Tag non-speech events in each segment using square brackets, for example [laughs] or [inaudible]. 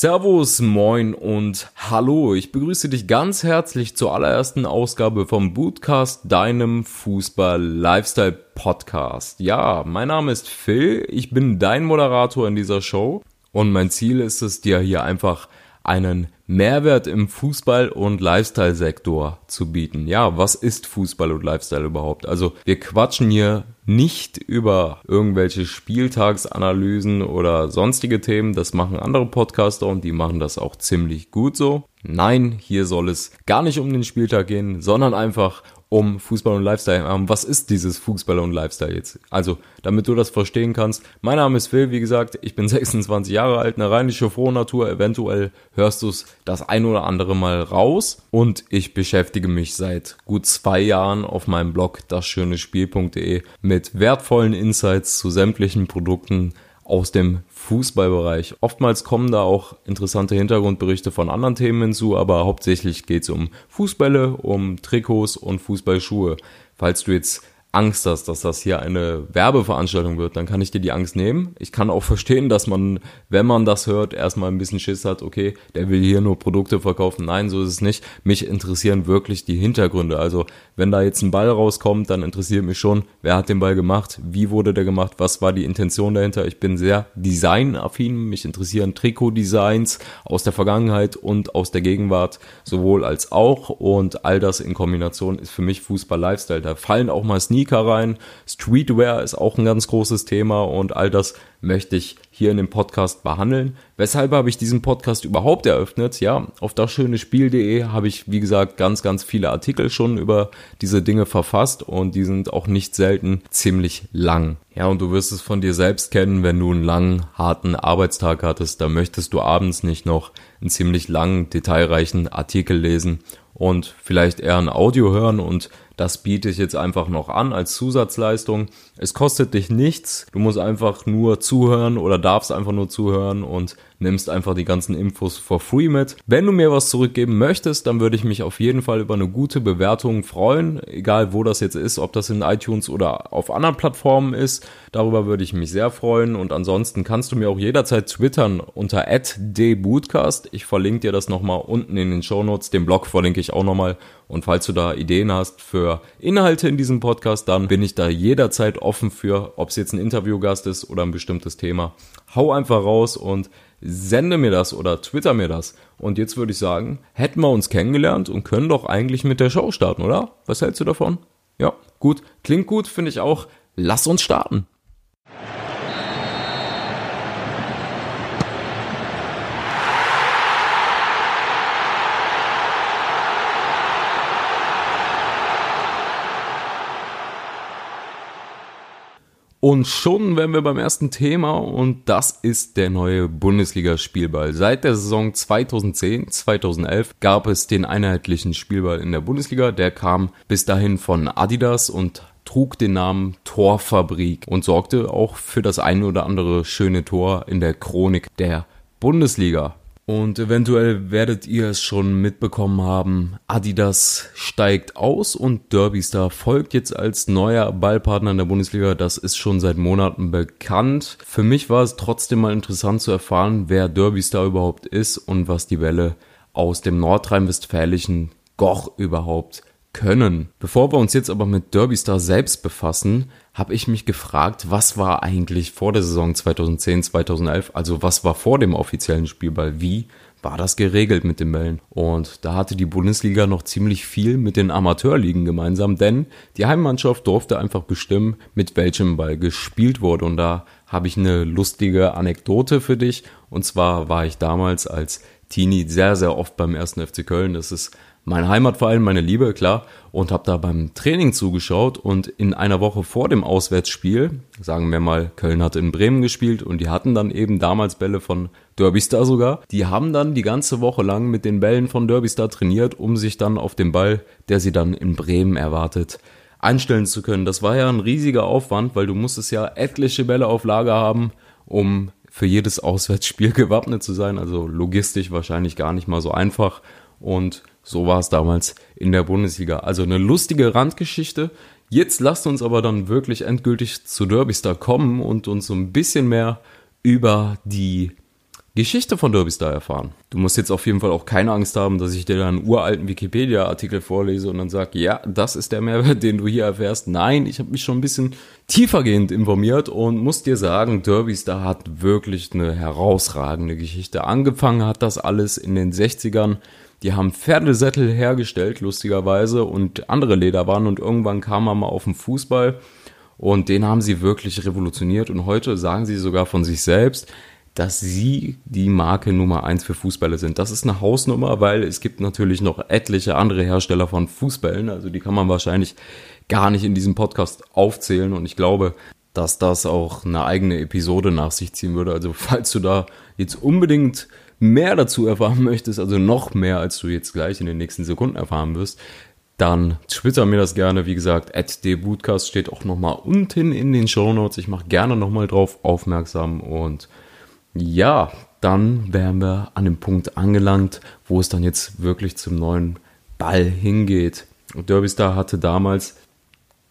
Servus, moin und hallo. Ich begrüße dich ganz herzlich zur allerersten Ausgabe vom Bootcast, deinem Fußball-Lifestyle-Podcast. Ja, mein Name ist Phil, ich bin dein Moderator in dieser Show und mein Ziel ist es, dir hier einfach einen Mehrwert im Fußball- und Lifestyle-Sektor zu bieten. Ja, was ist Fußball und Lifestyle überhaupt? Also wir quatschen hier nicht über irgendwelche Spieltagsanalysen oder sonstige Themen. Das machen andere Podcaster und die machen das auch ziemlich gut so. Nein, hier soll es gar nicht um den Spieltag gehen, sondern einfach um Fußball und Lifestyle. Ähm, was ist dieses Fußball und Lifestyle jetzt? Also, damit du das verstehen kannst. Mein Name ist Phil, wie gesagt, ich bin [laughs] 26 Jahre alt, eine rheinische Frohnatur. Eventuell hörst du es das ein oder andere Mal raus. Und ich beschäftige mich seit gut zwei Jahren auf meinem Blog dasschönespiel.de mit wertvollen Insights zu sämtlichen Produkten aus dem Fußballbereich. Oftmals kommen da auch interessante Hintergrundberichte von anderen Themen hinzu, aber hauptsächlich geht es um Fußbälle, um Trikots und Fußballschuhe. Falls du jetzt Angst hast, dass das hier eine Werbeveranstaltung wird, dann kann ich dir die Angst nehmen. Ich kann auch verstehen, dass man, wenn man das hört, erstmal ein bisschen Schiss hat, okay, der will hier nur Produkte verkaufen. Nein, so ist es nicht. Mich interessieren wirklich die Hintergründe. Also, wenn da jetzt ein Ball rauskommt, dann interessiert mich schon, wer hat den Ball gemacht, wie wurde der gemacht, was war die Intention dahinter. Ich bin sehr designaffin. Mich interessieren Trikotdesigns aus der Vergangenheit und aus der Gegenwart, sowohl als auch. Und all das in Kombination ist für mich Fußball-Lifestyle. Da fallen auch mal Sneakers Sneaker rein. Streetwear ist auch ein ganz großes Thema und all das möchte ich hier in dem Podcast behandeln. Weshalb habe ich diesen Podcast überhaupt eröffnet? Ja, auf das schöne Spiel.de habe ich, wie gesagt, ganz, ganz viele Artikel schon über diese Dinge verfasst und die sind auch nicht selten ziemlich lang. Ja, und du wirst es von dir selbst kennen, wenn du einen langen, harten Arbeitstag hattest, da möchtest du abends nicht noch einen ziemlich langen, detailreichen Artikel lesen und vielleicht eher ein Audio hören und das biete ich jetzt einfach noch an als Zusatzleistung. Es kostet dich nichts. Du musst einfach nur zuhören oder darfst einfach nur zuhören und nimmst einfach die ganzen Infos for free mit. Wenn du mir was zurückgeben möchtest, dann würde ich mich auf jeden Fall über eine gute Bewertung freuen. Egal wo das jetzt ist, ob das in iTunes oder auf anderen Plattformen ist. Darüber würde ich mich sehr freuen. Und ansonsten kannst du mir auch jederzeit twittern unter @dbootcast. Ich verlinke dir das nochmal unten in den Show Notes. Den Blog verlinke ich auch nochmal. Und falls du da Ideen hast für Inhalte in diesem Podcast, dann bin ich da jederzeit offen für, ob es jetzt ein Interviewgast ist oder ein bestimmtes Thema. Hau einfach raus und sende mir das oder twitter mir das. Und jetzt würde ich sagen, hätten wir uns kennengelernt und können doch eigentlich mit der Show starten, oder? Was hältst du davon? Ja, gut. Klingt gut, finde ich auch. Lass uns starten. Und schon wären wir beim ersten Thema und das ist der neue Bundesliga-Spielball. Seit der Saison 2010-2011 gab es den einheitlichen Spielball in der Bundesliga. Der kam bis dahin von Adidas und trug den Namen Torfabrik und sorgte auch für das ein oder andere schöne Tor in der Chronik der Bundesliga. Und eventuell werdet ihr es schon mitbekommen haben, Adidas steigt aus und Derbystar folgt jetzt als neuer Ballpartner in der Bundesliga. Das ist schon seit Monaten bekannt. Für mich war es trotzdem mal interessant zu erfahren, wer Derbystar überhaupt ist und was die Welle aus dem nordrhein-westfälischen Goch überhaupt können. Bevor wir uns jetzt aber mit Derbystar selbst befassen, habe ich mich gefragt, was war eigentlich vor der Saison 2010, 2011, also was war vor dem offiziellen Spielball, wie war das geregelt mit den Bällen? Und da hatte die Bundesliga noch ziemlich viel mit den Amateurligen gemeinsam, denn die Heimmannschaft durfte einfach bestimmen, mit welchem Ball gespielt wurde. Und da habe ich eine lustige Anekdote für dich. Und zwar war ich damals als Teenie sehr, sehr oft beim ersten FC Köln. Das ist mein Heimatverein, meine Liebe, klar, und habe da beim Training zugeschaut und in einer Woche vor dem Auswärtsspiel, sagen wir mal, Köln hat in Bremen gespielt und die hatten dann eben damals Bälle von Derbystar sogar. Die haben dann die ganze Woche lang mit den Bällen von Derbystar trainiert, um sich dann auf den Ball, der sie dann in Bremen erwartet, einstellen zu können. Das war ja ein riesiger Aufwand, weil du musstest ja etliche Bälle auf Lager haben, um für jedes Auswärtsspiel [laughs] gewappnet zu sein. Also logistisch wahrscheinlich gar nicht mal so einfach. Und so war es damals in der Bundesliga. Also eine lustige Randgeschichte. Jetzt lasst uns aber dann wirklich endgültig zu Derbystar kommen und uns so ein bisschen mehr über die Geschichte von Derby Star erfahren. Du musst jetzt auf jeden Fall auch keine Angst haben, dass ich dir dann einen uralten Wikipedia-Artikel vorlese und dann sage, ja, das ist der Mehrwert, [laughs] den du hier erfährst. Nein, ich habe mich schon ein bisschen tiefergehend informiert und muss dir sagen, Derby Star hat wirklich eine herausragende Geschichte. Angefangen hat das alles in den 60ern. Die haben Pferdesättel hergestellt, lustigerweise, und andere Lederwaren und irgendwann kam man mal auf den Fußball und den haben sie wirklich revolutioniert und heute sagen sie sogar von sich selbst, dass sie die Marke Nummer eins für Fußbälle sind. Das ist eine Hausnummer, weil es gibt natürlich noch etliche andere Hersteller von Fußbällen. Also die kann man wahrscheinlich gar nicht in diesem Podcast aufzählen. Und ich glaube, dass das auch eine eigene Episode nach sich ziehen würde. Also falls du da jetzt unbedingt mehr dazu erfahren möchtest, also noch mehr, als du jetzt gleich in den nächsten Sekunden erfahren wirst, dann twitter mir das gerne. Wie gesagt, at dbootcast steht auch nochmal unten in den Show Notes. Ich mache gerne nochmal drauf aufmerksam und ja, dann wären wir an dem Punkt angelangt, wo es dann jetzt wirklich zum neuen Ball hingeht. Und Derby hatte damals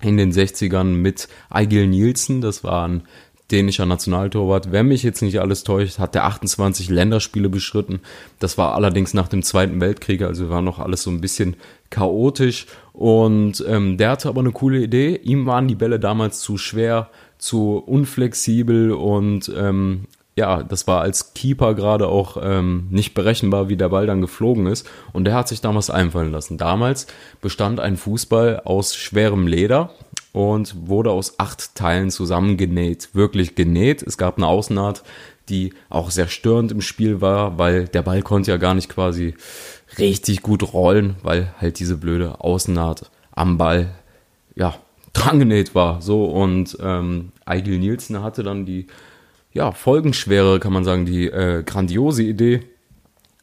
in den 60ern mit Eigil Nielsen, das war ein dänischer Nationaltorwart, wenn mich jetzt nicht alles täuscht, hat der 28 Länderspiele beschritten. Das war allerdings nach dem Zweiten Weltkrieg, also war noch alles so ein bisschen chaotisch. Und ähm, der hatte aber eine coole Idee. Ihm waren die Bälle damals zu schwer, zu unflexibel und ähm, ja, das war als Keeper gerade auch ähm, nicht berechenbar, wie der Ball dann geflogen ist. Und der hat sich damals einfallen lassen. Damals bestand ein Fußball aus schwerem Leder und wurde aus acht Teilen zusammengenäht. Wirklich genäht. Es gab eine Außennaht, die auch sehr störend im Spiel war, weil der Ball konnte ja gar nicht quasi richtig gut rollen, weil halt diese blöde Außennaht am Ball, ja, [laughs] drangenäht war. So, und ähm, Eigil Nielsen hatte dann die ja, folgenschwere, kann man sagen, die äh, grandiose Idee,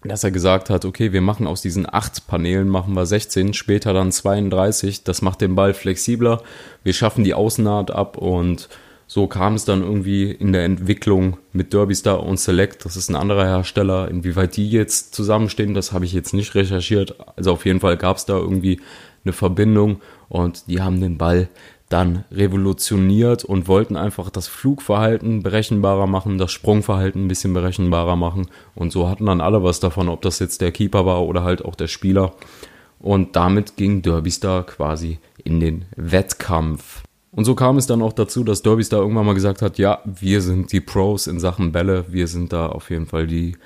dass er gesagt hat, okay, wir machen aus diesen acht Paneelen, machen wir 16, später dann 32, das macht den Ball flexibler, wir schaffen die Außennaht ab und so kam es dann irgendwie in der Entwicklung mit Derby und Select, das ist ein anderer Hersteller, inwieweit die jetzt zusammenstehen, das habe ich jetzt nicht recherchiert, also auf jeden Fall gab es da irgendwie eine Verbindung und die haben den Ball dann revolutioniert und wollten einfach das Flugverhalten berechenbarer machen, das Sprungverhalten ein bisschen berechenbarer machen. Und so hatten dann alle was davon, ob das jetzt der Keeper war oder halt auch der Spieler. Und damit ging Derbystar quasi in den Wettkampf. Und so kam es dann auch dazu, dass Derbystar irgendwann mal gesagt hat, ja, wir sind die Pros in Sachen Bälle, wir sind da auf jeden Fall die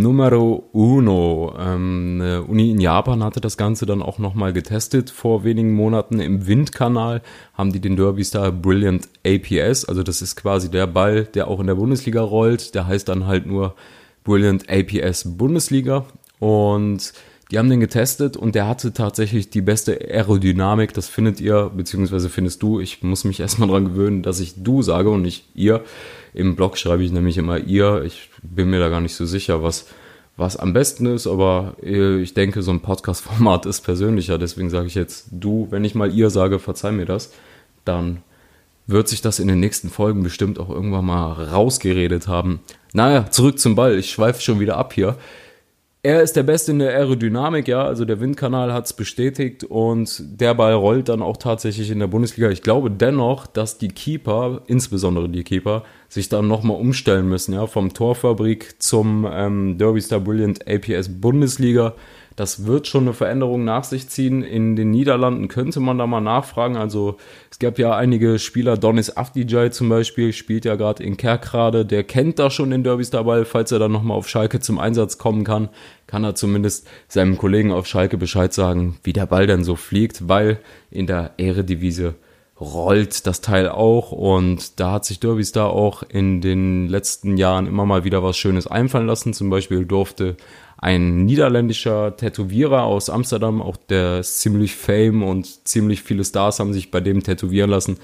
Numero uno. Ähm, eine Uni in Japan hatte das Ganze dann auch nochmal getestet vor wenigen Monaten im Windkanal. Haben die den Derby Star Brilliant APS, also das ist quasi der Ball, der auch in der Bundesliga rollt. Der heißt dann halt nur Brilliant APS Bundesliga. Und die haben den getestet und der hatte tatsächlich die beste Aerodynamik. Das findet ihr, beziehungsweise findest du. Ich muss mich erstmal dran gewöhnen, dass ich du sage und nicht ihr. Im Blog schreibe ich nämlich immer ihr. Ich bin mir da gar nicht so sicher, was, was am besten ist, aber äh, ich denke, so ein Podcast-Format [laughs] ist persönlicher. Deswegen sage ich jetzt du. Wenn ich mal ihr sage, verzeih mir das, dann wird sich das in den nächsten Folgen bestimmt auch irgendwann mal rausgeredet haben. Naja, zurück zum Ball. Ich schweife schon wieder ab hier. Er ist der Beste in der Aerodynamik, ja, also der Windkanal hat es bestätigt und der Ball rollt dann auch tatsächlich in der Bundesliga. Ich glaube dennoch, dass die Keeper, insbesondere die Keeper, sich dann nochmal umstellen müssen, ja, vom Torfabrik zum ähm, Derby Star Brilliant APS Bundesliga. Das wird schon eine Veränderung nach sich ziehen. In den Niederlanden könnte man da mal nachfragen. Also es gab ja einige Spieler, Donis Afdijay zum Beispiel, spielt ja gerade in Kerkrade. Der kennt da schon den Derbys dabei. Falls er dann nochmal auf Schalke zum Einsatz kommen kann, kann er zumindest seinem Kollegen auf Schalke Bescheid sagen, wie der Ball denn so fliegt, weil in der Eredivisie rollt das Teil auch und da hat sich Derby Star auch in den letzten Jahren immer mal wieder was Schönes einfallen lassen. Zum Beispiel durfte ein niederländischer Tätowierer aus Amsterdam, auch der ist ziemlich fame und ziemlich viele Stars haben sich bei dem tätowieren lassen.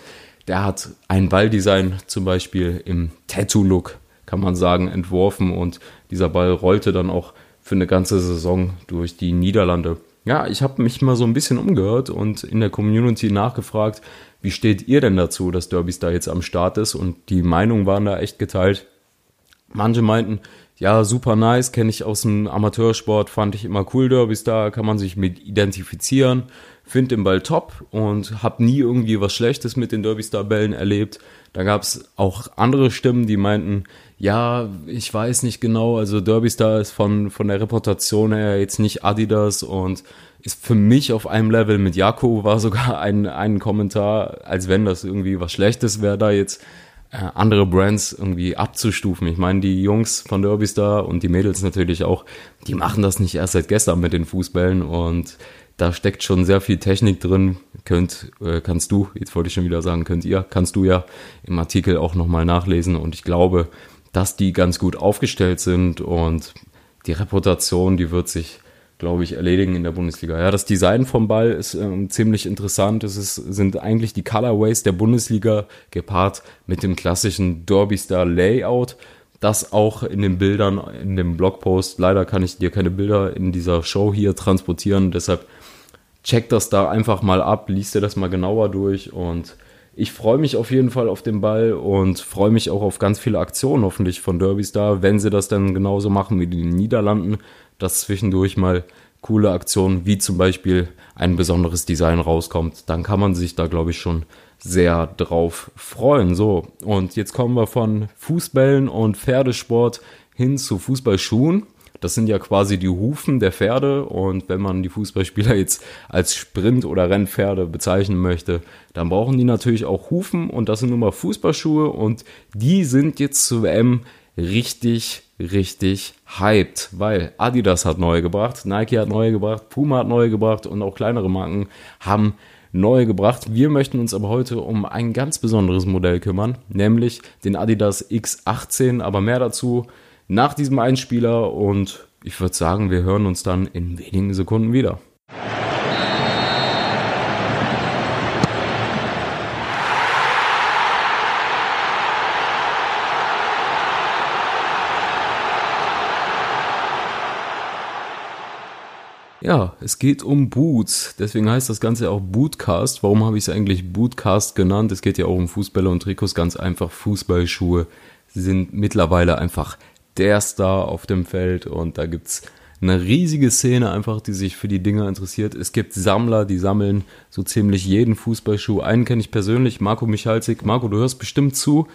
Der hat ein Balldesign zum Beispiel im Tattoo-Look, kann man sagen, entworfen und dieser Ball rollte dann auch für eine ganze Saison durch die Niederlande. Ja, ich habe mich mal so ein bisschen umgehört und in der Community nachgefragt, wie steht ihr denn dazu, dass Derbys da jetzt am Start ist? Und die Meinungen waren da echt geteilt. Manche meinten, ja, super nice, kenne ich aus dem Amateursport, fand ich immer cool, Derbys, da kann man sich mit identifizieren, finde den Ball top und habe nie irgendwie was Schlechtes mit den Derby-Star-Bällen erlebt. Da gab es auch andere Stimmen, die meinten, ja, ich weiß nicht genau, also Derby Star ist von, von der Reputation her jetzt nicht Adidas und ist für mich auf einem Level mit Jako, war sogar ein, ein Kommentar, als wenn das irgendwie was Schlechtes wäre, da jetzt andere Brands irgendwie abzustufen. Ich meine, die Jungs von Derby Star und die Mädels natürlich auch, die machen das nicht erst seit gestern mit den Fußbällen und da steckt schon sehr viel Technik drin. Könnt, äh, kannst du, jetzt wollte ich schon wieder sagen, könnt ihr, kannst du ja im Artikel auch nochmal nachlesen. Und ich glaube, dass die ganz gut aufgestellt sind und die Reputation, die wird sich, glaube ich, erledigen in der Bundesliga. Ja, das Design vom Ball ist ähm, ziemlich interessant. Es ist, sind eigentlich die Colorways der Bundesliga gepaart mit dem klassischen Derby Star Layout. Das auch in den Bildern, in dem Blogpost. Leider kann ich dir keine Bilder in dieser Show hier transportieren. Deshalb check das da einfach mal ab, liest dir das mal genauer durch und ich freue mich auf jeden Fall auf den Ball und freue mich auch auf ganz viele Aktionen hoffentlich von Derby Star, wenn sie das dann genauso machen wie die Niederlanden, dass zwischendurch mal coole Aktionen wie zum Beispiel ein besonderes Design rauskommt, dann kann man sich da glaube ich schon sehr drauf freuen. So, und jetzt kommen wir von Fußbällen und Pferdesport hin zu Fußballschuhen. Das sind ja quasi die Hufen der Pferde und wenn man die Fußballspieler jetzt als Sprint- oder Rennpferde bezeichnen möchte, dann brauchen die natürlich auch Hufen und das sind nun mal Fußballschuhe und die sind jetzt zu WM richtig, richtig hyped, weil Adidas hat neue gebracht, Nike hat neue gebracht, Puma hat neue gebracht und auch kleinere Marken haben neue gebracht. Wir möchten uns aber heute um ein ganz besonderes Modell kümmern, nämlich den Adidas X18, aber mehr dazu nach diesem Einspieler und ich würde sagen, wir hören uns dann in wenigen Sekunden wieder. Ja, es geht um Boots. Deswegen heißt das Ganze auch Bootcast. Warum habe ich es eigentlich Bootcast genannt? Es geht ja auch um Fußbälle und Trikots. Ganz einfach, Fußballschuhe sind mittlerweile einfach der Star auf dem Feld und da gibt's eine riesige Szene einfach, die sich für die Dinger interessiert. Es gibt Sammler, die sammeln so ziemlich jeden Fußballschuh. Einen kenne ich persönlich, Marco Michalzik. Marco, du hörst bestimmt zu.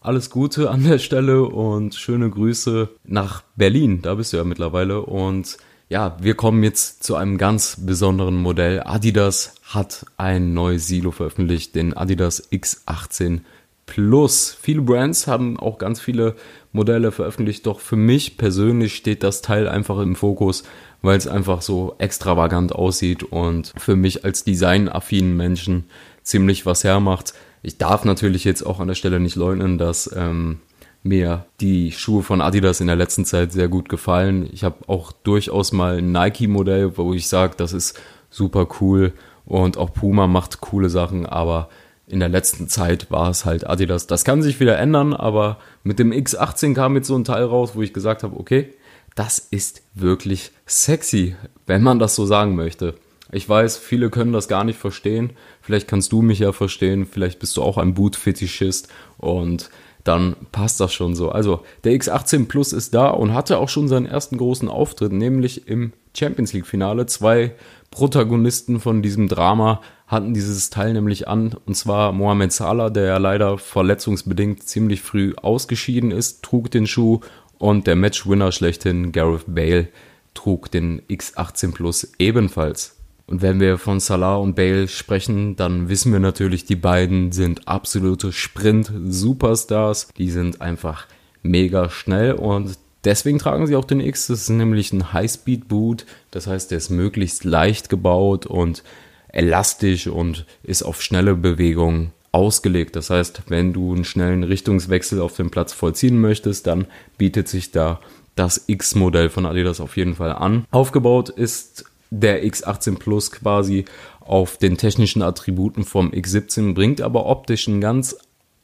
Alles Gute an der Stelle und schöne Grüße nach Berlin. Da bist du ja mittlerweile. Und ja, wir kommen jetzt zu einem ganz besonderen Modell. Adidas hat ein neues Silo veröffentlicht, den Adidas X18 Plus. Viele Brands haben auch ganz viele Modelle veröffentlicht, doch für mich persönlich steht das Teil einfach im Fokus, weil es einfach so extravagant aussieht und für mich als designaffinen Menschen ziemlich was hermacht. Ich darf natürlich jetzt auch an der Stelle nicht leugnen, dass ähm, mir die Schuhe von Adidas in der letzten Zeit sehr gut gefallen. Ich habe auch durchaus mal ein Nike-Modell, wo ich sage, das ist super cool und auch Puma macht coole Sachen, aber in der letzten Zeit war es halt Adidas. Das kann sich wieder ändern, aber mit dem X18 kam jetzt so ein Teil raus, wo ich gesagt habe, okay, das ist wirklich sexy, wenn man das so sagen möchte. Ich weiß, viele können das gar nicht verstehen. Vielleicht kannst du mich ja verstehen. Vielleicht bist du auch ein Boot-Fetischist und dann passt das schon so. Also der X18 Plus ist da und hatte auch schon seinen ersten großen Auftritt, nämlich im Champions League Finale. Zwei Protagonisten von diesem Drama hatten dieses Teil nämlich an, und zwar Mohamed Salah, der ja leider verletzungsbedingt ziemlich früh ausgeschieden ist, trug den Schuh und der Matchwinner schlechthin, Gareth Bale, trug den X18 Plus ebenfalls. Und wenn wir von Salah und Bale sprechen, dann wissen wir natürlich, die beiden sind absolute Sprint-Superstars. Die sind einfach mega schnell und deswegen tragen sie auch den X. Das ist nämlich ein High-Speed-Boot. Das heißt, der ist möglichst leicht gebaut und elastisch und ist auf schnelle Bewegungen ausgelegt. Das heißt, wenn du einen schnellen Richtungswechsel auf dem Platz vollziehen möchtest, dann bietet sich da das X-Modell von Adidas auf jeden Fall an. Aufgebaut ist der X18 Plus quasi auf den technischen Attributen vom X17, bringt aber optisch einen ganz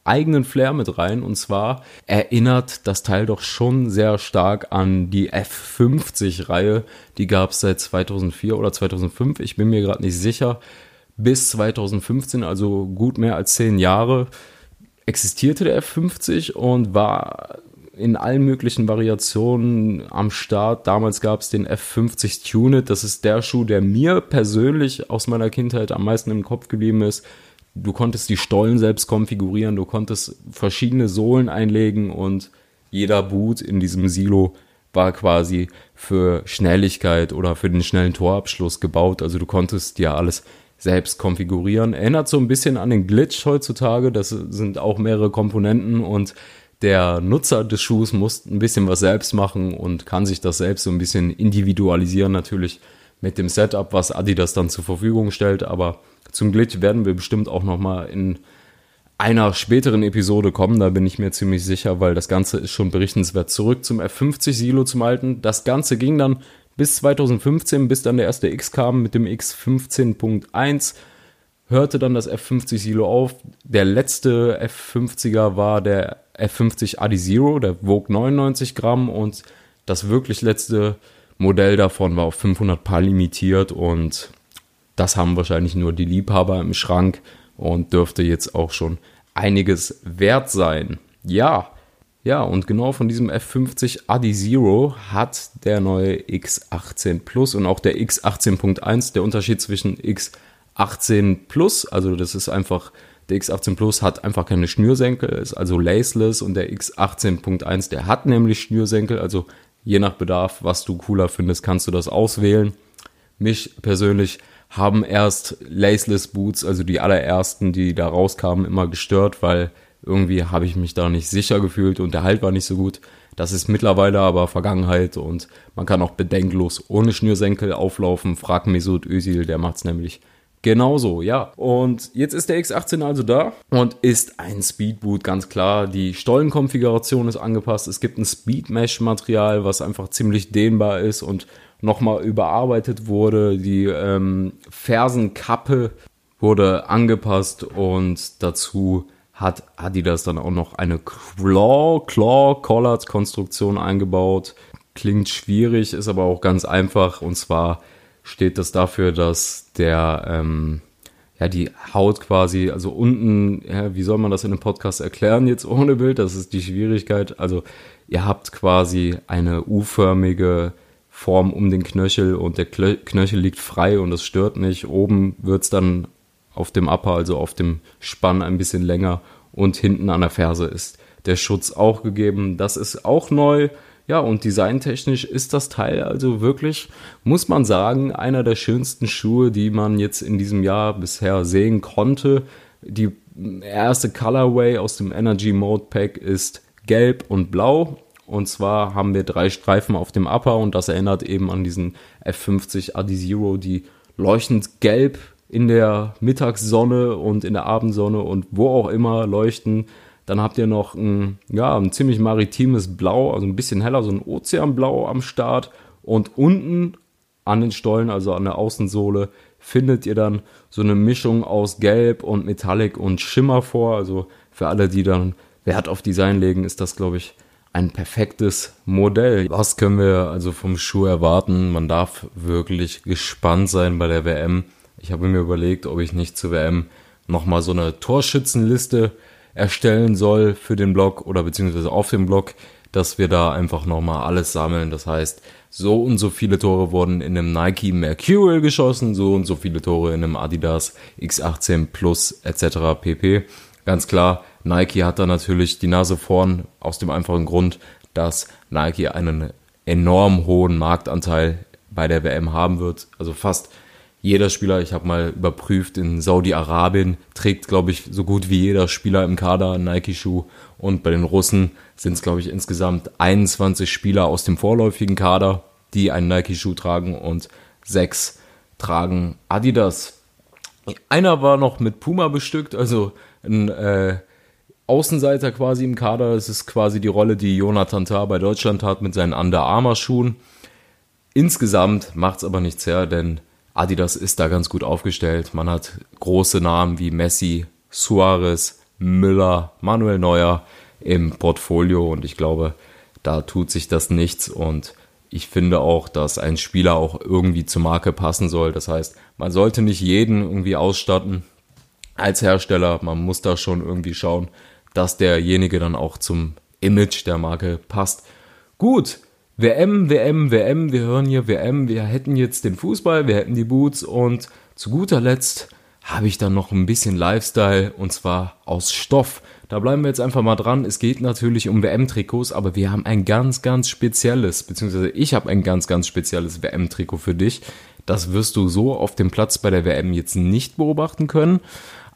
eigenen Flair mit rein. Und zwar erinnert das Teil doch schon sehr stark an die F50-Reihe. Die gab es seit 2004 oder 2005. Ich bin mir gerade nicht sicher. Bis 2015, also gut mehr als zehn Jahre, existierte der F50 und war in allen möglichen Variationen am Start. Damals gab es den F50 Tuned. Das ist der Schuh, der mir persönlich aus meiner Kindheit am meisten im Kopf geblieben ist. Du konntest die Stollen selbst konfigurieren, du konntest verschiedene Sohlen einlegen und jeder Boot in diesem Silo war quasi für Schnelligkeit oder für den schnellen Torabschluss gebaut. Also du konntest dir alles selbst konfigurieren. Erinnert so ein bisschen an den Glitch heutzutage. Das sind auch mehrere Komponenten und der Nutzer des Schuhs muss ein bisschen was selbst machen und kann sich das selbst so ein bisschen individualisieren, natürlich mit dem Setup, was Adidas dann zur Verfügung stellt. Aber zum Glitch werden wir bestimmt auch nochmal in einer späteren Episode kommen, da bin ich mir ziemlich sicher, weil das Ganze ist schon berichtenswert. Zurück zum F50 Silo zum alten. Das Ganze ging dann bis 2015, bis dann der erste X kam mit dem X15.1 hörte dann das F50 Silo auf. Der letzte F50er war der F50 Adi Zero, der wog 99 Gramm und das wirklich letzte Modell davon war auf 500 Paar limitiert und das haben wahrscheinlich nur die Liebhaber im Schrank und dürfte jetzt auch schon einiges wert sein. Ja, ja, und genau von diesem F50 Adi Zero hat der neue X18 Plus und auch der X18.1, der Unterschied zwischen X18 Plus, also das ist einfach, der X18 Plus hat einfach keine Schnürsenkel, ist also laceless und der X18.1, der hat nämlich Schnürsenkel, also je nach Bedarf, was du cooler findest, kannst du das auswählen. Mich persönlich haben erst Laceless Boots, also die allerersten, die da rauskamen, immer gestört, weil irgendwie habe ich mich da nicht sicher gefühlt und der Halt war nicht so gut. Das ist mittlerweile aber Vergangenheit und man kann auch bedenklos ohne Schnürsenkel auflaufen. Frag Mesut Özil, der macht's nämlich genauso, ja. Und jetzt ist der X18 also da und ist ein Speedboot, ganz klar. Die Stollenkonfiguration ist angepasst. Es gibt ein Speed Mesh Material, was einfach ziemlich dehnbar ist und nochmal überarbeitet wurde. Die ähm, Fersenkappe wurde angepasst und dazu hat Adidas dann auch noch eine Claw, Claw Collard Konstruktion eingebaut. Klingt schwierig, ist aber auch ganz einfach. Und zwar steht das dafür, dass der, ähm, ja, die Haut quasi, also unten, ja, wie soll man das in einem Podcast erklären jetzt ohne Bild? Das ist die Schwierigkeit. Also ihr habt quasi eine U-förmige Form um den Knöchel und der Knöchel liegt frei und das stört nicht. Oben wird es dann auf dem Upper, also auf dem Spann ein bisschen länger und hinten an der Ferse ist der Schutz auch gegeben. Das ist auch neu. Ja, und designtechnisch ist das Teil also wirklich, muss man sagen, einer der schönsten Schuhe, die man jetzt in diesem Jahr bisher sehen konnte. Die erste Colorway aus dem Energy Mode Pack ist gelb und blau und zwar haben wir drei Streifen auf dem Upper und das erinnert eben an diesen F50 Adi Zero, die leuchtend gelb in der Mittagssonne und in der Abendsonne und wo auch immer leuchten. Dann habt ihr noch ein, ja, ein ziemlich maritimes Blau, also ein bisschen heller, so ein Ozeanblau am Start. Und unten an den Stollen, also an der Außensohle, findet ihr dann so eine Mischung aus Gelb und Metallic und Schimmer vor. Also für alle, die dann Wert auf Design legen, ist das, glaube ich, ein perfektes Modell. Was können wir also vom Schuh erwarten? Man darf wirklich gespannt sein bei der WM. Ich habe mir überlegt, ob ich nicht zur WM nochmal so eine Torschützenliste erstellen soll für den Blog oder beziehungsweise auf dem Blog, dass wir da einfach nochmal alles sammeln. Das heißt, so und so viele Tore wurden in einem Nike Mercurial geschossen, so und so viele Tore in einem Adidas X18 Plus etc. pp. Ganz klar, Nike hat da natürlich die Nase vorn aus dem einfachen Grund, dass Nike einen enorm hohen Marktanteil bei der WM haben wird. Also fast jeder Spieler, ich habe mal überprüft, in Saudi-Arabien trägt, glaube ich, so gut wie jeder Spieler im Kader einen Nike-Schuh. Und bei den Russen sind es, glaube ich, insgesamt 21 Spieler aus dem vorläufigen Kader, die einen Nike-Schuh tragen und sechs tragen Adidas. Einer war noch mit Puma bestückt, also ein äh, Außenseiter quasi im Kader. Das ist quasi die Rolle, die Jonathan Tah bei Deutschland hat mit seinen Under Armour Schuhen. Insgesamt macht es aber nichts her, denn Adidas ist da ganz gut aufgestellt. Man hat große Namen wie Messi, Suarez, Müller, Manuel Neuer im Portfolio und ich glaube, da tut sich das nichts und ich finde auch, dass ein Spieler auch irgendwie zur Marke passen soll. Das heißt, man sollte nicht jeden irgendwie ausstatten als Hersteller. Man muss da schon irgendwie schauen, dass derjenige dann auch zum Image der Marke passt. Gut, WM, WM, WM, wir hören hier WM, wir hätten jetzt den Fußball, wir hätten die Boots und zu guter Letzt habe ich dann noch ein bisschen Lifestyle und zwar aus Stoff. Da bleiben wir jetzt einfach mal dran. Es geht natürlich um WM-Trikots, aber wir haben ein ganz, ganz spezielles, beziehungsweise ich habe ein ganz, ganz spezielles WM-Trikot für dich. Das wirst du so auf dem Platz bei der WM jetzt nicht beobachten können,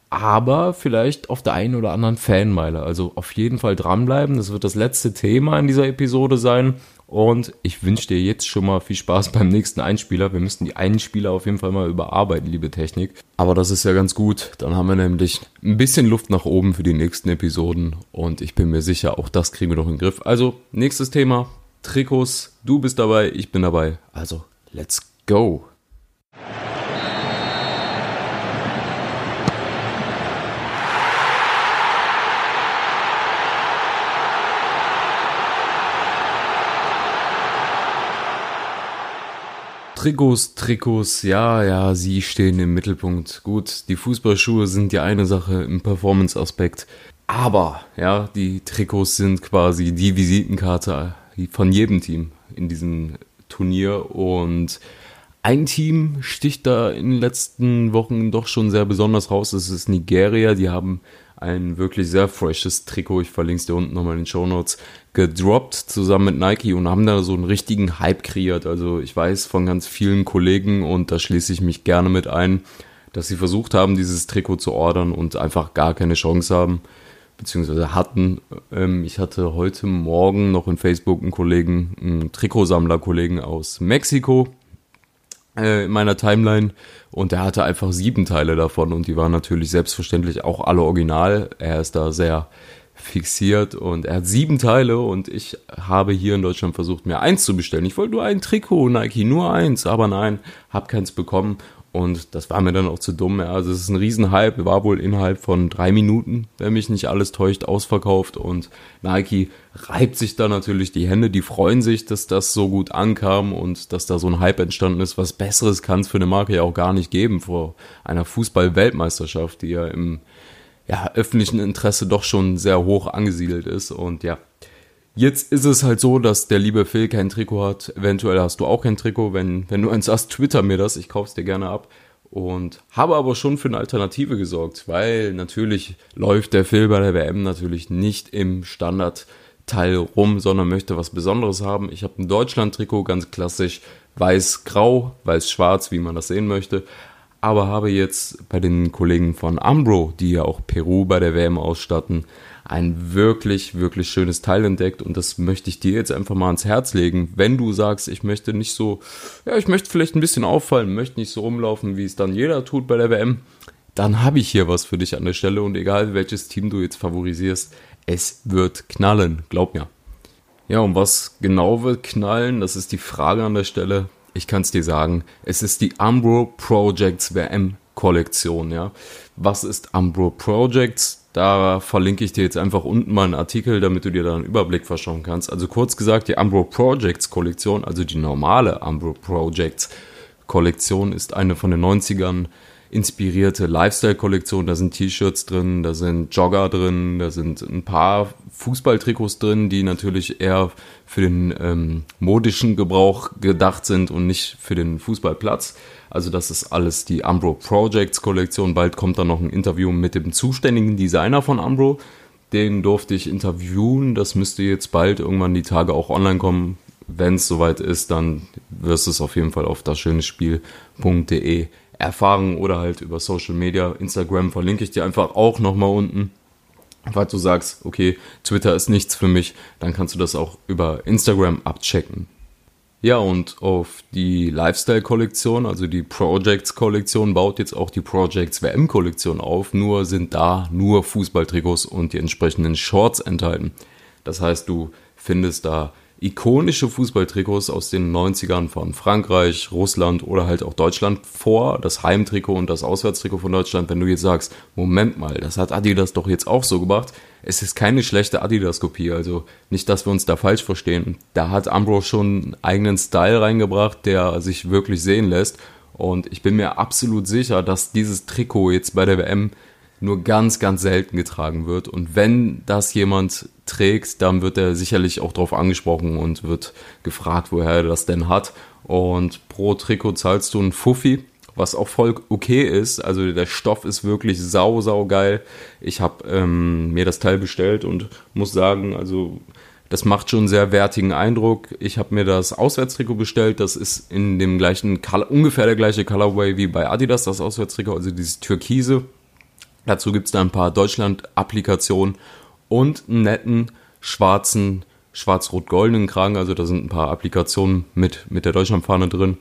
aber vielleicht auf der einen oder anderen Fanmeile. Also auf jeden Fall dranbleiben. Das wird das letzte Thema in dieser Episode sein. Und ich wünsche dir jetzt schon mal viel Spaß beim nächsten Einspieler. Wir müssten die Einspieler auf jeden Fall mal überarbeiten, liebe Technik. Aber das ist ja ganz gut. Dann haben wir nämlich ein bisschen Luft nach oben für die nächsten Episoden. Und ich bin mir sicher, auch das kriegen wir noch in den Griff. Also, nächstes Thema. Trikots. Du bist dabei, ich bin dabei. Also, let's go. Trikots, Trikots, ja, ja, sie stehen im Mittelpunkt. Gut, die Fußballschuhe sind ja eine Sache im Performance-Aspekt. Aber, ja, die Trikots sind quasi die Visitenkarte von jedem Team in diesem Turnier. Und ein Team sticht da in den letzten Wochen doch schon sehr besonders raus. Das ist Nigeria. Die haben ein wirklich sehr freshes Trikot, ich verlinke es dir unten nochmal in den Show Notes, gedroppt zusammen mit Nike und haben da so einen richtigen Hype kreiert. Also ich weiß von ganz vielen Kollegen und da schließe ich mich gerne mit ein, dass sie versucht haben, dieses Trikot zu ordern und einfach gar keine Chance haben, beziehungsweise hatten. Ähm, ich hatte heute Morgen noch in Facebook einen Kollegen, einen Trikotsammler-Kollegen aus Mexiko, äh, in meiner Timeline und er hatte einfach sieben Teile davon und die waren natürlich selbstverständlich auch alle original. Er ist da sehr fixiert und er hat sieben Teile und ich habe hier in Deutschland versucht, mir eins zu bestellen. Ich wollte nur ein Trikot, Nike, nur eins, aber nein, habe keins bekommen und das war mir dann auch zu dumm. Also es ist ein Riesenhype, war wohl innerhalb von drei Minuten, wenn mich nicht alles täuscht, ausverkauft. Und Nike reibt sich da natürlich die Hände, die freuen sich, dass das so gut ankam und dass da so ein Hype entstanden ist. Was Besseres kann es für eine Marke ja auch gar nicht geben vor einer Fußball-Weltmeisterschaft, die ja im ja, öffentlichen Interesse doch schon sehr hoch angesiedelt ist. Und ja, Jetzt ist es halt so, dass der liebe Phil kein Trikot hat. Eventuell hast du auch kein Trikot. Wenn, wenn du eins hast, twitter mir das. Ich kauf's dir gerne ab. Und habe aber schon für eine Alternative gesorgt, weil natürlich läuft der Phil bei der WM natürlich nicht im Standardteil rum, sondern möchte was Besonderes haben. Ich habe ein Deutschland-Trikot, ganz klassisch, weiß-grau, weiß-schwarz, wie man das sehen möchte. Aber habe jetzt bei den Kollegen von Ambro, die ja auch Peru bei der WM ausstatten, ein wirklich, wirklich schönes Teil entdeckt und das möchte ich dir jetzt einfach mal ans Herz legen. Wenn du sagst, ich möchte nicht so, ja, ich möchte vielleicht ein bisschen auffallen, möchte nicht so rumlaufen, wie es dann jeder tut bei der WM, dann habe ich hier was für dich an der Stelle und egal welches Team du jetzt favorisierst, es wird knallen, glaub mir. Ja, und was genau wird knallen, das ist die Frage an der Stelle. Ich kann es dir sagen, es ist die Umbro Projects WM Kollektion, ja. Was ist Umbro Projects? Da verlinke ich dir jetzt einfach unten mal einen Artikel, damit du dir da einen Überblick verschaffen kannst. Also kurz gesagt, die Umbro Projects Kollektion, also die normale Umbro Projects Kollektion, ist eine von den 90ern inspirierte Lifestyle-Kollektion. Da sind T-Shirts drin, da sind Jogger drin, da sind ein paar Fußballtrikots drin, die natürlich eher für den ähm, modischen Gebrauch gedacht sind und nicht für den Fußballplatz. Also das ist alles die Umbro Projects Kollektion. Bald kommt dann noch ein Interview mit dem zuständigen Designer von Umbro. Den durfte ich interviewen. Das müsste jetzt bald irgendwann die Tage auch online kommen. Wenn es soweit ist, dann wirst du es auf jeden Fall auf das schöne Spiel.de erfahren oder halt über Social Media. Instagram verlinke ich dir einfach auch nochmal unten. Falls du sagst, okay, Twitter ist nichts für mich, dann kannst du das auch über Instagram abchecken. Ja, und auf die Lifestyle-Kollektion, also die Projects-Kollektion, baut jetzt auch die Projects WM-Kollektion auf, nur sind da nur Fußballtrikots und die entsprechenden Shorts enthalten. Das heißt, du findest da ikonische Fußballtrikots aus den 90ern von Frankreich, Russland oder halt auch Deutschland vor, das Heimtrikot und das Auswärtstrikot von Deutschland. Wenn du jetzt sagst, Moment mal, das hat Adidas doch jetzt auch so gemacht, es ist keine schlechte Adidas-Kopie, also nicht, dass wir uns da falsch verstehen. Da hat Ambro schon einen eigenen Style reingebracht, der sich wirklich sehen lässt und ich bin mir absolut sicher, dass dieses Trikot jetzt bei der WM nur ganz, ganz selten getragen wird. Und wenn das jemand trägt, dann wird er sicherlich auch darauf angesprochen und wird gefragt, woher er das denn hat. Und pro Trikot zahlst du ein Fuffi, was auch voll okay ist. Also der Stoff ist wirklich sau, sau geil. Ich habe ähm, mir das Teil bestellt und muss sagen, also das macht schon einen sehr wertigen Eindruck. Ich habe mir das Auswärtstrikot bestellt. Das ist in dem gleichen, ungefähr der gleiche Colorway wie bei Adidas, das Auswärtstrikot, also dieses Türkise. Dazu gibt es da ein paar Deutschland-Applikationen und einen netten schwarzen, schwarz-rot-goldenen Kragen. Also da sind ein paar Applikationen mit, mit der Deutschlandfahne drin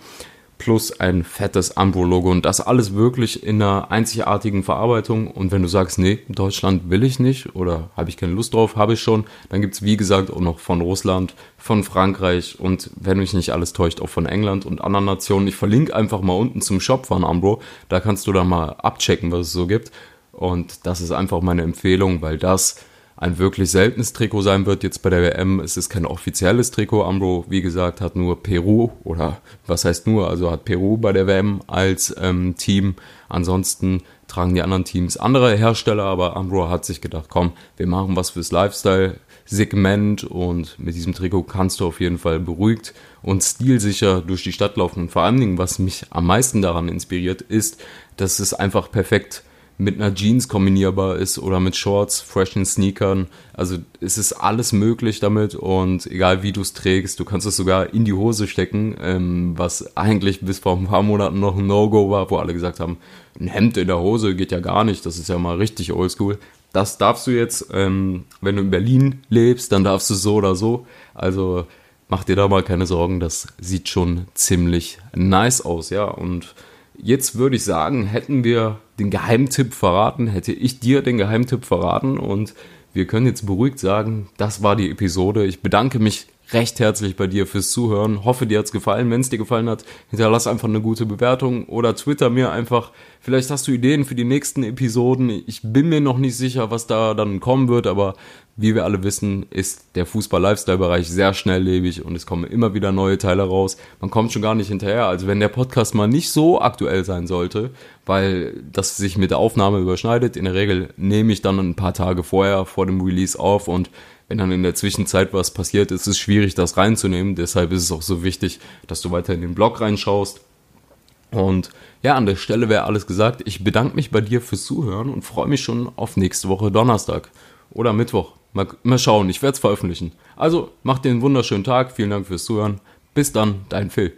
plus ein fettes Ambro-Logo und das alles wirklich in einer einzigartigen Verarbeitung. Und wenn du sagst, nee, Deutschland will ich nicht oder habe ich keine Lust drauf, habe ich schon, dann gibt es wie gesagt auch noch von Russland, von Frankreich und wenn mich nicht alles täuscht, auch von England und anderen Nationen. Ich verlinke einfach mal unten zum Shop von Ambro, da kannst du dann mal abchecken, was es so gibt. Und das ist einfach meine Empfehlung, weil das ein wirklich seltenes Trikot sein wird. Jetzt bei der WM es ist kein offizielles Trikot. Ambro, wie gesagt, hat nur Peru oder was heißt nur, also hat Peru bei der WM als ähm, Team. Ansonsten tragen die anderen Teams andere Hersteller, aber Ambro hat sich gedacht, komm, wir machen was fürs Lifestyle-Segment und mit diesem Trikot kannst du auf jeden Fall beruhigt und stilsicher durch die Stadt laufen. Und vor allen Dingen, was mich am meisten daran inspiriert, ist, dass es einfach perfekt mit einer Jeans kombinierbar ist oder mit Shorts, freshen Sneakern. Also es ist alles möglich damit und egal wie du es trägst, du kannst es sogar in die Hose stecken, ähm, was eigentlich bis vor ein paar Monaten noch ein No-Go war, wo alle gesagt haben, ein Hemd in der Hose geht ja gar nicht, das ist ja mal richtig oldschool. Das darfst du jetzt, ähm, wenn du in Berlin lebst, dann darfst du so oder so. Also mach dir da mal keine Sorgen, das sieht schon ziemlich nice aus, ja. Und jetzt würde ich sagen, hätten wir den Geheimtipp verraten, hätte ich dir den Geheimtipp verraten und wir können jetzt beruhigt sagen, das war die Episode. Ich bedanke mich recht herzlich bei dir fürs Zuhören. Hoffe, dir hat's gefallen. Wenn es dir gefallen hat, hinterlass einfach eine gute Bewertung oder twitter mir einfach. Vielleicht hast du Ideen für die nächsten Episoden. Ich bin mir noch nicht sicher, was da dann kommen wird, aber wie wir alle wissen, ist der Fußball-Lifestyle-Bereich sehr schnelllebig und es kommen immer wieder neue Teile raus. Man kommt schon gar nicht hinterher. Also wenn der Podcast mal nicht so aktuell sein sollte, weil das sich mit der Aufnahme überschneidet, in der Regel nehme ich dann ein paar Tage vorher vor dem Release auf und wenn dann in der Zwischenzeit was passiert, ist es schwierig, das reinzunehmen. Deshalb ist es auch so wichtig, dass du weiter in den Blog reinschaust. Und ja, an der Stelle wäre alles gesagt. Ich bedanke mich bei dir fürs Zuhören und freue mich schon auf nächste Woche Donnerstag oder Mittwoch. Mal, mal schauen, ich werde es veröffentlichen. Also, mach dir einen wunderschönen Tag. Vielen Dank fürs Zuhören. Bis dann, dein Phil.